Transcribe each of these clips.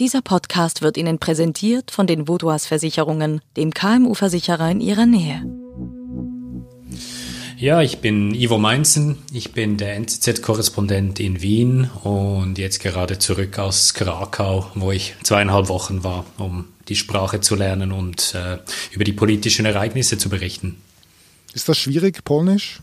Dieser Podcast wird Ihnen präsentiert von den Vodouas Versicherungen, dem KMU-Versicherer in Ihrer Nähe. Ja, ich bin Ivo Meinzen, ich bin der NZZ-Korrespondent in Wien und jetzt gerade zurück aus Krakau, wo ich zweieinhalb Wochen war, um die Sprache zu lernen und äh, über die politischen Ereignisse zu berichten. Ist das schwierig, Polnisch?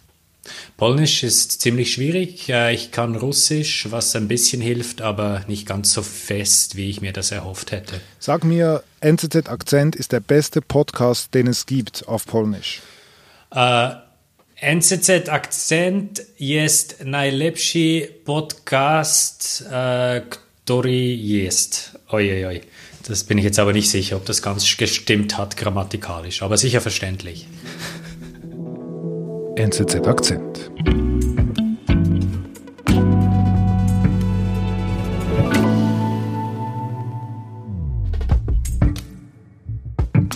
Polnisch ist ziemlich schwierig. Ich kann Russisch, was ein bisschen hilft, aber nicht ganz so fest, wie ich mir das erhofft hätte. Sag mir, NZZ Akzent ist der beste Podcast, den es gibt auf Polnisch. Uh, NZZ Akzent jest najlepszy podcast, uh, który jest. Ojojoj. Das bin ich jetzt aber nicht sicher, ob das ganz gestimmt hat grammatikalisch, aber sicher verständlich. NZZ Akzent.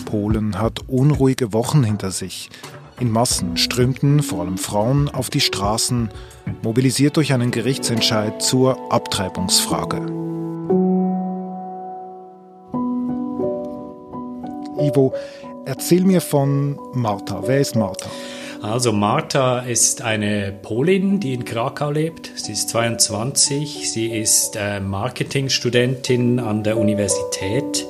Polen hat unruhige Wochen hinter sich. In Massen strömten vor allem Frauen auf die Straßen, mobilisiert durch einen Gerichtsentscheid zur Abtreibungsfrage. Ivo, erzähl mir von Martha. Wer ist Martha? Also Martha ist eine Polin, die in Krakau lebt. Sie ist 22, sie ist äh, Marketingstudentin an der Universität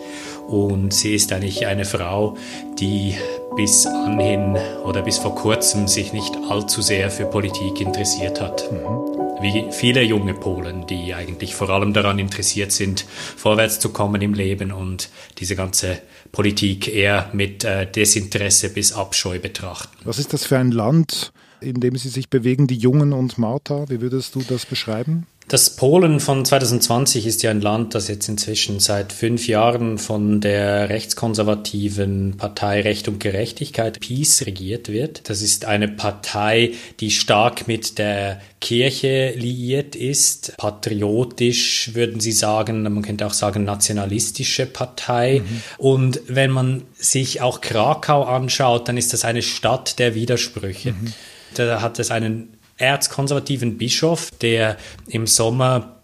und sie ist eigentlich eine Frau, die bis anhin oder bis vor kurzem sich nicht allzu sehr für Politik interessiert hat. Mhm. Wie viele junge Polen, die eigentlich vor allem daran interessiert sind, vorwärts zu kommen im Leben und diese ganze Politik eher mit äh, Desinteresse bis Abscheu betrachten. Was ist das für ein Land, in dem Sie sich bewegen, die Jungen und Martha? Wie würdest du das beschreiben? Das Polen von 2020 ist ja ein Land, das jetzt inzwischen seit fünf Jahren von der rechtskonservativen Partei Recht und Gerechtigkeit, PiS, regiert wird. Das ist eine Partei, die stark mit der Kirche liiert ist, patriotisch würden sie sagen, man könnte auch sagen nationalistische Partei. Mhm. Und wenn man sich auch Krakau anschaut, dann ist das eine Stadt der Widersprüche. Mhm. Da hat es einen erzkonservativen Bischof, der im Sommer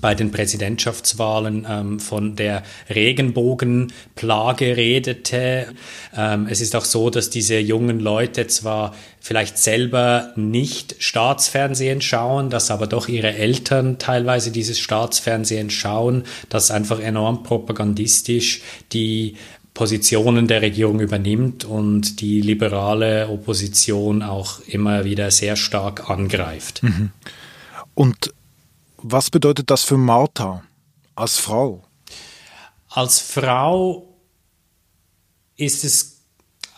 bei den Präsidentschaftswahlen ähm, von der Regenbogenplage redete. Ähm, es ist auch so, dass diese jungen Leute zwar vielleicht selber nicht Staatsfernsehen schauen, dass aber doch ihre Eltern teilweise dieses Staatsfernsehen schauen, das einfach enorm propagandistisch die Positionen der Regierung übernimmt und die liberale Opposition auch immer wieder sehr stark angreift. Mhm. Und was bedeutet das für Martha als Frau? Als Frau ist es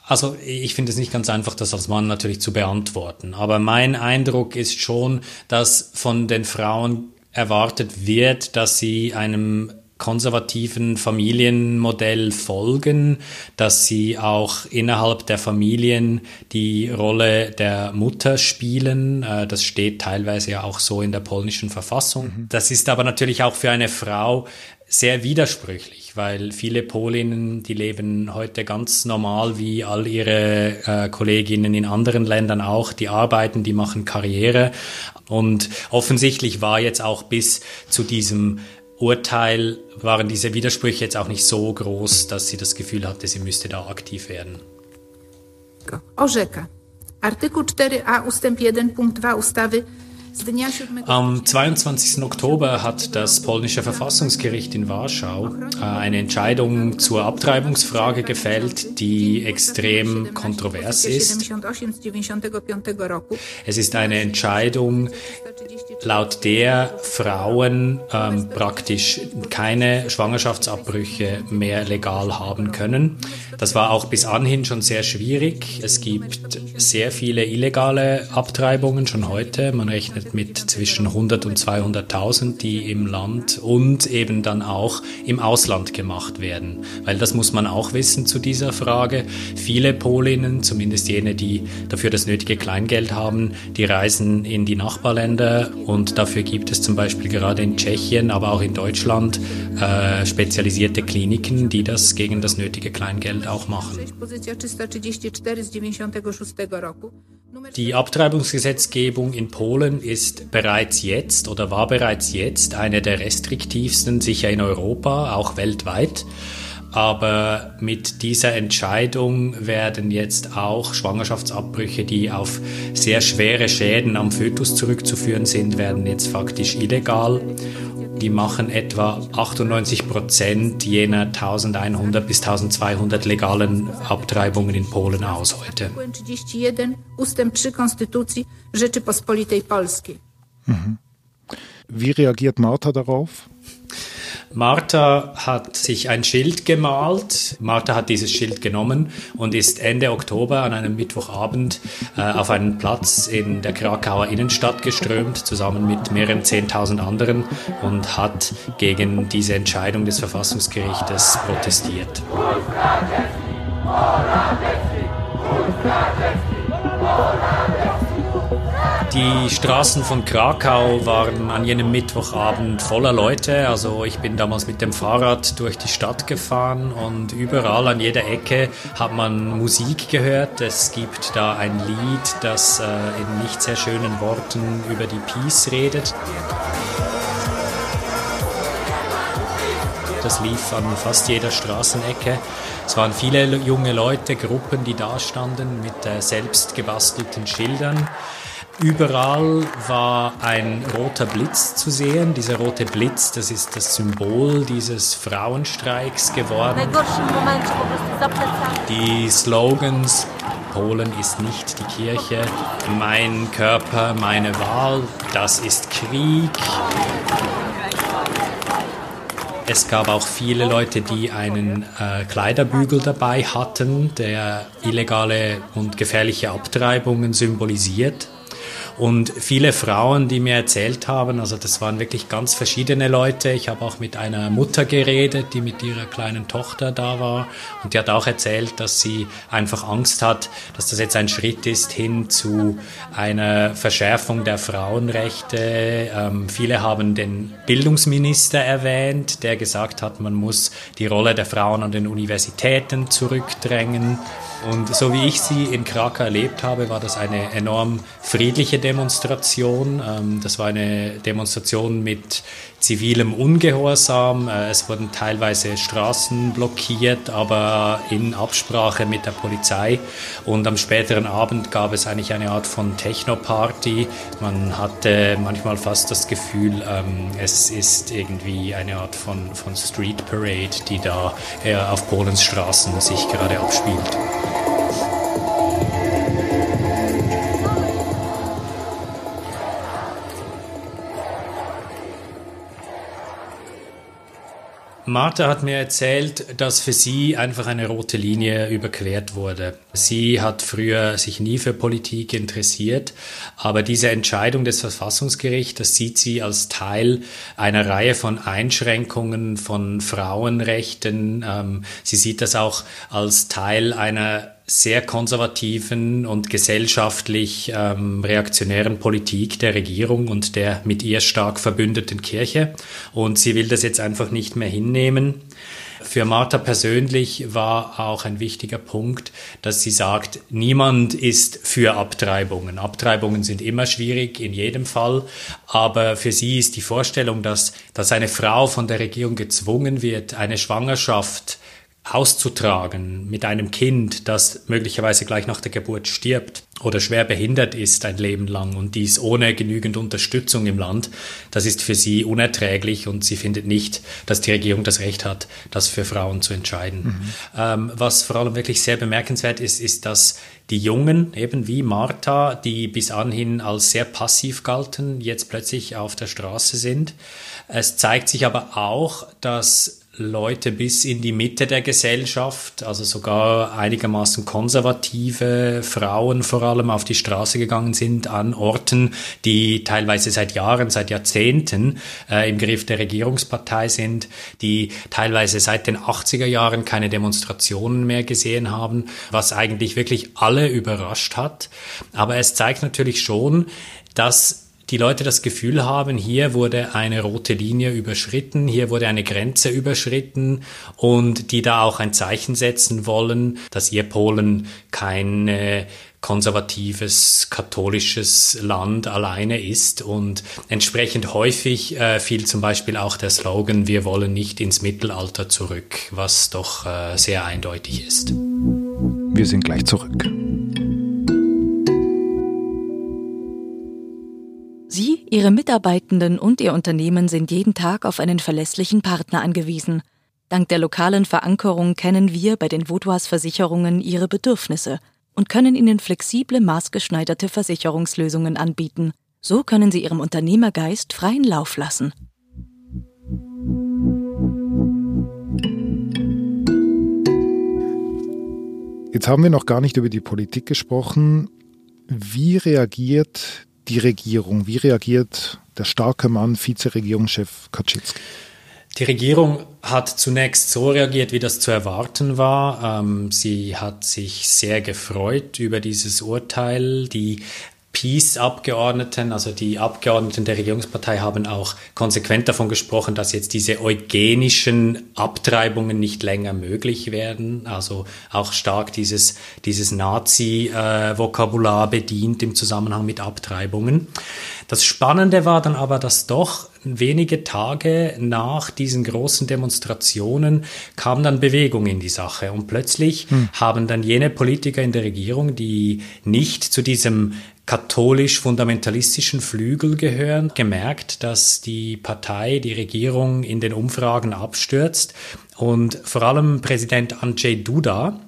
also ich finde es nicht ganz einfach, das als Mann natürlich zu beantworten. Aber mein Eindruck ist schon, dass von den Frauen erwartet wird, dass sie einem konservativen Familienmodell folgen, dass sie auch innerhalb der Familien die Rolle der Mutter spielen. Äh, das steht teilweise ja auch so in der polnischen Verfassung. Mhm. Das ist aber natürlich auch für eine Frau sehr widersprüchlich, weil viele Polinnen, die leben heute ganz normal wie all ihre äh, Kolleginnen in anderen Ländern auch, die arbeiten, die machen Karriere und offensichtlich war jetzt auch bis zu diesem Urteil waren diese Widersprüche jetzt auch nicht so groß, dass sie das Gefühl hatte, sie müsste da aktiv werden. Orzeka. Artykuł 4a ustęp 1 punkt 2 ustawy am 22. Oktober hat das polnische Verfassungsgericht in Warschau äh, eine Entscheidung zur Abtreibungsfrage gefällt, die extrem kontrovers ist. Es ist eine Entscheidung, laut der Frauen ähm, praktisch keine Schwangerschaftsabbrüche mehr legal haben können. Das war auch bis anhin schon sehr schwierig. Es gibt sehr viele illegale Abtreibungen schon heute. Man rechnet mit zwischen 100 und 200.000, die im Land und eben dann auch im Ausland gemacht werden. Weil das muss man auch wissen zu dieser Frage. Viele Polinnen, zumindest jene, die dafür das nötige Kleingeld haben, die reisen in die Nachbarländer und dafür gibt es zum Beispiel gerade in Tschechien, aber auch in Deutschland äh, spezialisierte Kliniken, die das gegen das nötige Kleingeld auch machen. Die Abtreibungsgesetzgebung in Polen ist bereits jetzt oder war bereits jetzt eine der restriktivsten, sicher in Europa, auch weltweit. Aber mit dieser Entscheidung werden jetzt auch Schwangerschaftsabbrüche, die auf sehr schwere Schäden am Fötus zurückzuführen sind, werden jetzt faktisch illegal. Die machen etwa 98 Prozent jener 1100 bis 1200 legalen Abtreibungen in Polen aus heute. Mhm. Wie reagiert Martha darauf? Martha hat sich ein Schild gemalt. Martha hat dieses Schild genommen und ist Ende Oktober an einem Mittwochabend äh, auf einen Platz in der Krakauer Innenstadt geströmt, zusammen mit mehreren Zehntausend anderen und hat gegen diese Entscheidung des Verfassungsgerichtes protestiert. Die Straßen von Krakau waren an jenem Mittwochabend voller Leute. Also ich bin damals mit dem Fahrrad durch die Stadt gefahren und überall an jeder Ecke hat man Musik gehört. Es gibt da ein Lied, das äh, in nicht sehr schönen Worten über die Peace redet. Das lief an fast jeder Straßenecke. Es waren viele junge Leute, Gruppen, die da standen mit äh, selbst gebastelten Schildern. Überall war ein roter Blitz zu sehen. Dieser rote Blitz, das ist das Symbol dieses Frauenstreiks geworden. Die Slogans Polen ist nicht die Kirche, mein Körper, meine Wahl, das ist Krieg. Es gab auch viele Leute, die einen äh, Kleiderbügel dabei hatten, der illegale und gefährliche Abtreibungen symbolisiert. Und viele Frauen, die mir erzählt haben, also das waren wirklich ganz verschiedene Leute. Ich habe auch mit einer Mutter geredet, die mit ihrer kleinen Tochter da war. Und die hat auch erzählt, dass sie einfach Angst hat, dass das jetzt ein Schritt ist hin zu einer Verschärfung der Frauenrechte. Ähm, viele haben den Bildungsminister erwähnt, der gesagt hat, man muss die Rolle der Frauen an den Universitäten zurückdrängen. Und so wie ich sie in Krakau erlebt habe, war das eine enorm friedliche Demonstration. Ähm, das war eine Demonstration mit zivilem Ungehorsam. Äh, es wurden teilweise Straßen blockiert, aber in Absprache mit der Polizei. Und am späteren Abend gab es eigentlich eine Art von Techno-Party. Man hatte manchmal fast das Gefühl, ähm, es ist irgendwie eine Art von, von Street Parade, die da äh, auf Polens Straßen sich gerade abspielt. Martha hat mir erzählt, dass für sie einfach eine rote Linie überquert wurde. Sie hat früher sich nie für Politik interessiert, aber diese Entscheidung des Verfassungsgerichts, das sieht sie als Teil einer Reihe von Einschränkungen von Frauenrechten. Ähm, sie sieht das auch als Teil einer sehr konservativen und gesellschaftlich ähm, reaktionären Politik der Regierung und der mit ihr stark verbündeten Kirche. Und sie will das jetzt einfach nicht mehr hinnehmen. Für Martha persönlich war auch ein wichtiger Punkt, dass sie sagt, niemand ist für Abtreibungen. Abtreibungen sind immer schwierig, in jedem Fall. Aber für sie ist die Vorstellung, dass, dass eine Frau von der Regierung gezwungen wird, eine Schwangerschaft auszutragen mit einem Kind, das möglicherweise gleich nach der Geburt stirbt oder schwer behindert ist ein Leben lang und dies ohne genügend Unterstützung im Land, das ist für sie unerträglich und sie findet nicht, dass die Regierung das Recht hat, das für Frauen zu entscheiden. Mhm. Ähm, was vor allem wirklich sehr bemerkenswert ist, ist, dass die Jungen, eben wie Martha, die bis anhin als sehr passiv galten, jetzt plötzlich auf der Straße sind. Es zeigt sich aber auch, dass Leute bis in die Mitte der Gesellschaft, also sogar einigermaßen konservative Frauen vor allem auf die Straße gegangen sind an Orten, die teilweise seit Jahren, seit Jahrzehnten äh, im Griff der Regierungspartei sind, die teilweise seit den 80er Jahren keine Demonstrationen mehr gesehen haben, was eigentlich wirklich alle überrascht hat. Aber es zeigt natürlich schon, dass die Leute das Gefühl haben, hier wurde eine rote Linie überschritten, hier wurde eine Grenze überschritten und die da auch ein Zeichen setzen wollen, dass ihr Polen keine konservatives, katholisches Land alleine ist und entsprechend häufig äh, fiel zum Beispiel auch der Slogan, wir wollen nicht ins Mittelalter zurück, was doch äh, sehr eindeutig ist. Wir sind gleich zurück. Sie, Ihre Mitarbeitenden und Ihr Unternehmen sind jeden Tag auf einen verlässlichen Partner angewiesen. Dank der lokalen Verankerung kennen wir bei den Vaudois Versicherungen Ihre Bedürfnisse – und können Ihnen flexible, maßgeschneiderte Versicherungslösungen anbieten. So können Sie Ihrem Unternehmergeist freien Lauf lassen. Jetzt haben wir noch gar nicht über die Politik gesprochen. Wie reagiert die Regierung? Wie reagiert der starke Mann, Vizeregierungschef Kaczynski? Die Regierung hat zunächst so reagiert, wie das zu erwarten war. Ähm, sie hat sich sehr gefreut über dieses Urteil. Die Peace-Abgeordneten, also die Abgeordneten der Regierungspartei, haben auch konsequent davon gesprochen, dass jetzt diese eugenischen Abtreibungen nicht länger möglich werden. Also auch stark dieses, dieses Nazi-Vokabular bedient im Zusammenhang mit Abtreibungen. Das Spannende war dann aber, dass doch wenige Tage nach diesen großen Demonstrationen kam dann Bewegung in die Sache. Und plötzlich hm. haben dann jene Politiker in der Regierung, die nicht zu diesem katholisch-fundamentalistischen Flügel gehören, gemerkt, dass die Partei, die Regierung in den Umfragen abstürzt. Und vor allem Präsident Andrzej Duda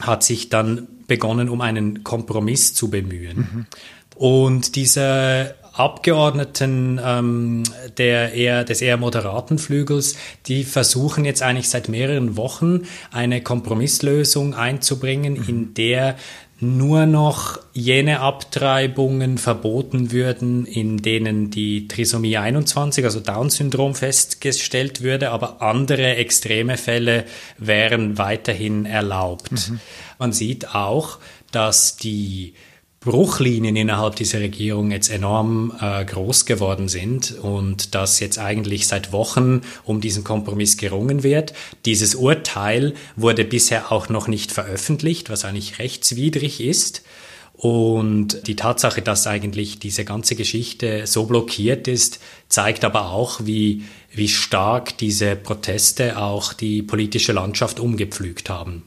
hat sich dann begonnen, um einen Kompromiss zu bemühen. Mhm. Und dieser Abgeordneten ähm, der eher, des eher moderaten Flügels, die versuchen jetzt eigentlich seit mehreren Wochen eine Kompromisslösung einzubringen, mhm. in der nur noch jene Abtreibungen verboten würden, in denen die Trisomie 21, also Down-Syndrom festgestellt würde, aber andere extreme Fälle wären weiterhin erlaubt. Mhm. Man sieht auch, dass die Bruchlinien innerhalb dieser Regierung jetzt enorm äh, groß geworden sind und dass jetzt eigentlich seit Wochen um diesen Kompromiss gerungen wird. Dieses Urteil wurde bisher auch noch nicht veröffentlicht, was eigentlich rechtswidrig ist. Und die Tatsache, dass eigentlich diese ganze Geschichte so blockiert ist, zeigt aber auch, wie, wie stark diese Proteste auch die politische Landschaft umgepflügt haben.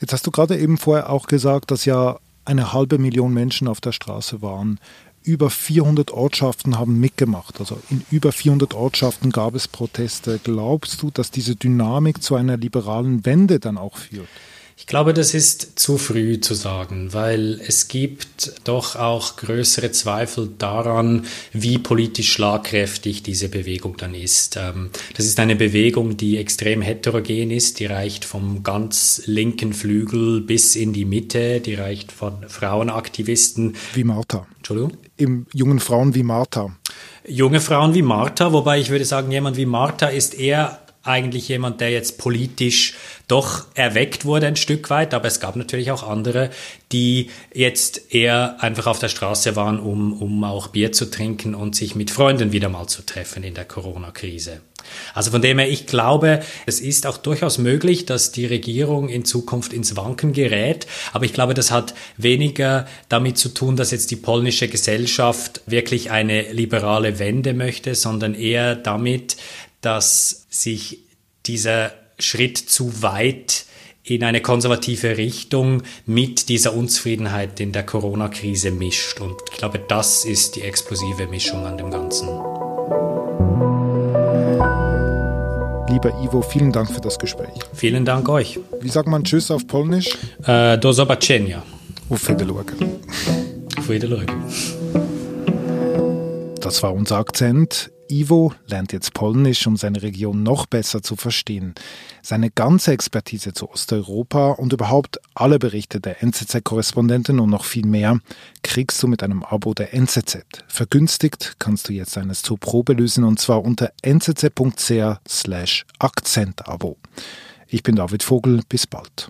Jetzt hast du gerade eben vorher auch gesagt, dass ja eine halbe Million Menschen auf der Straße waren. Über 400 Ortschaften haben mitgemacht. Also in über 400 Ortschaften gab es Proteste. Glaubst du, dass diese Dynamik zu einer liberalen Wende dann auch führt? Ich glaube, das ist zu früh zu sagen, weil es gibt doch auch größere Zweifel daran, wie politisch schlagkräftig diese Bewegung dann ist. Ähm, das ist eine Bewegung, die extrem heterogen ist, die reicht vom ganz linken Flügel bis in die Mitte, die reicht von Frauenaktivisten. Wie Martha. Entschuldigung? Im jungen Frauen wie Martha. Junge Frauen wie Martha, wobei ich würde sagen, jemand wie Martha ist eher eigentlich jemand, der jetzt politisch doch erweckt wurde ein Stück weit, aber es gab natürlich auch andere, die jetzt eher einfach auf der Straße waren, um, um auch Bier zu trinken und sich mit Freunden wieder mal zu treffen in der Corona-Krise. Also von dem her, ich glaube, es ist auch durchaus möglich, dass die Regierung in Zukunft ins Wanken gerät. Aber ich glaube, das hat weniger damit zu tun, dass jetzt die polnische Gesellschaft wirklich eine liberale Wende möchte, sondern eher damit, dass sich dieser Schritt zu weit in eine konservative Richtung mit dieser Unzufriedenheit in der Corona-Krise mischt. Und ich glaube, das ist die explosive Mischung an dem Ganzen. Lieber Ivo, vielen Dank für das Gespräch. Vielen Dank euch. Wie sagt man Tschüss auf Polnisch? Äh, do zobaczenia. Auf Wiedersehen. Auf Wiedersehen. Das war unser Akzent. Ivo lernt jetzt Polnisch, um seine Region noch besser zu verstehen. Seine ganze Expertise zu Osteuropa und überhaupt alle Berichte der NZZ-Korrespondentin und noch viel mehr kriegst du mit einem Abo der NZZ. Vergünstigt kannst du jetzt eines zur Probe lösen und zwar unter nzz.ch slash Akzentabo. Ich bin David Vogel, bis bald.